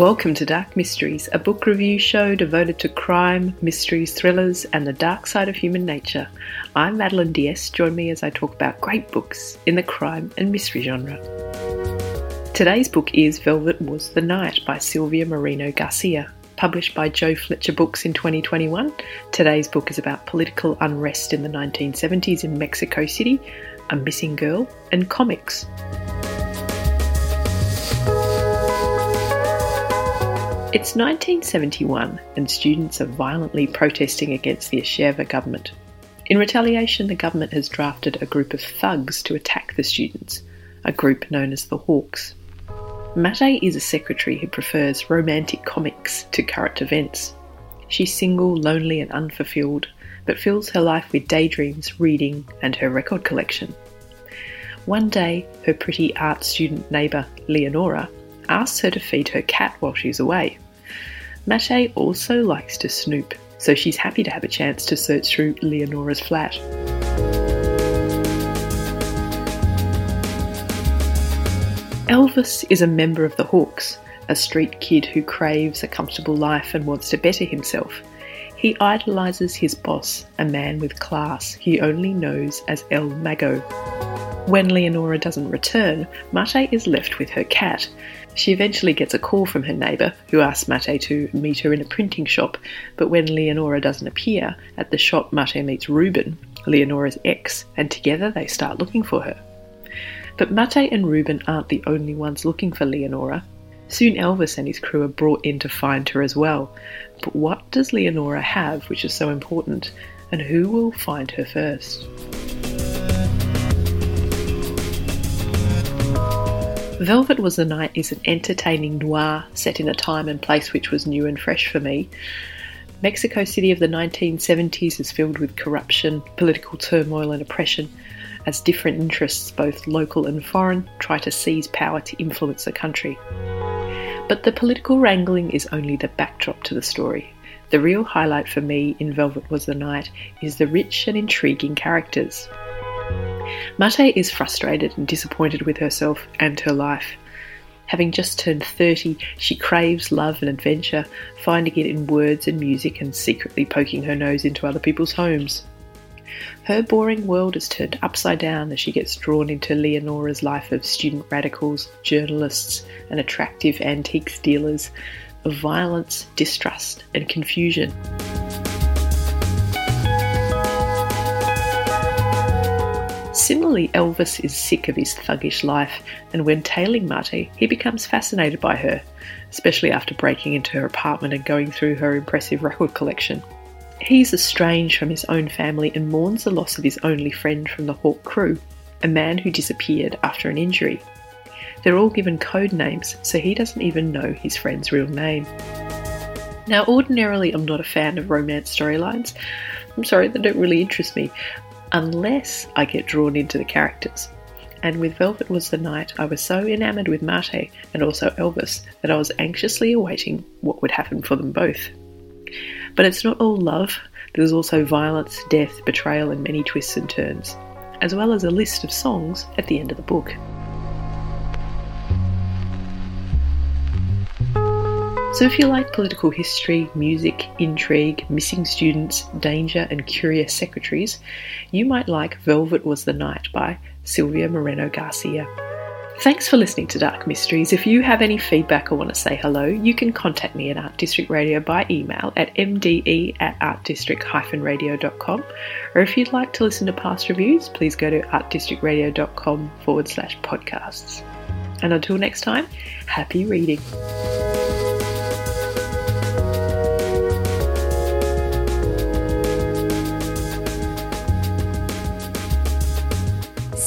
Welcome to Dark Mysteries, a book review show devoted to crime, mysteries, thrillers, and the dark side of human nature. I'm Madeline Diaz. Join me as I talk about great books in the crime and mystery genre. Today's book is Velvet Was the Night by Silvia Moreno Garcia. Published by Jo Fletcher Books in 2021, today's book is about political unrest in the 1970s in Mexico City, a missing girl, and comics. It's 1971 and students are violently protesting against the Echeverría government. In retaliation, the government has drafted a group of thugs to attack the students, a group known as the Hawks. Maite is a secretary who prefers romantic comics to current events. She's single, lonely, and unfulfilled, but fills her life with daydreams, reading, and her record collection. One day, her pretty art student neighbour, Leonora, asks her to feed her cat while she's away. Maite also likes to snoop, so she's happy to have a chance to search through Leonora's flat. Elvis is a member of the Hawks, a street kid who craves a comfortable life and wants to better himself. He idolises his boss, a man with class he only knows as El Mago. When Leonora doesn't return, Maite is left with her cat. She eventually gets a call from her neighbour, who asks Maite to meet her in a printing shop, but when Leonora doesn't appear, at the shop Maite meets Ruben, Leonora's ex, and together they start looking for her. But Maite and Ruben aren't the only ones looking for Leonora. Soon Elvis and his crew are brought in to find her as well. But what does Leonora have which is so important, and who will find her first? Velvet Was the Night is an entertaining noir set in a time and place which was new and fresh for me. Mexico City of the 1970s is filled with corruption, political turmoil, and oppression as different interests, both local and foreign, try to seize power to influence the country. But the political wrangling is only the backdrop to the story. The real highlight for me in Velvet Was the Night is the rich and intriguing characters. Maite is frustrated and disappointed with herself and her life. Having just turned 30, she craves love and adventure, finding it in words and music and secretly poking her nose into other people's homes. Her boring world is turned upside down as she gets drawn into Leonora's life of student radicals, journalists, and attractive antiques dealers, of violence, distrust, and confusion. Similarly, Elvis is sick of his thuggish life, and when tailing Maite, he becomes fascinated by her, especially after breaking into her apartment and going through her impressive record collection. He's estranged from his own family and mourns the loss of his only friend from the Hawk crew, a man who disappeared after an injury. They're all given code names, so he doesn't even know his friend's real name. Now, ordinarily, I'm not a fan of romance storylines. I'm sorry, they don't really interest me unless I get drawn into the characters. And with Velvet Was the Night, I was so enamoured with Maite and also Elvis that I was anxiously awaiting what would happen for them both. But it's not all love, there's also violence, death, betrayal, and many twists and turns, as well as a list of songs at the end of the book. So, if you like political history, music, intrigue, missing students, danger, and curious secretaries, you might like Velvet Was the Night by Silvia Moreno Garcia. Thanks for listening to Dark Mysteries. If you have any feedback or want to say hello, you can contact me at Art District Radio by email at mde at artdistrict-radio.com. Or if you'd like to listen to past reviews, please go to artdistrictradio.com forward slash podcasts. And until next time, happy reading.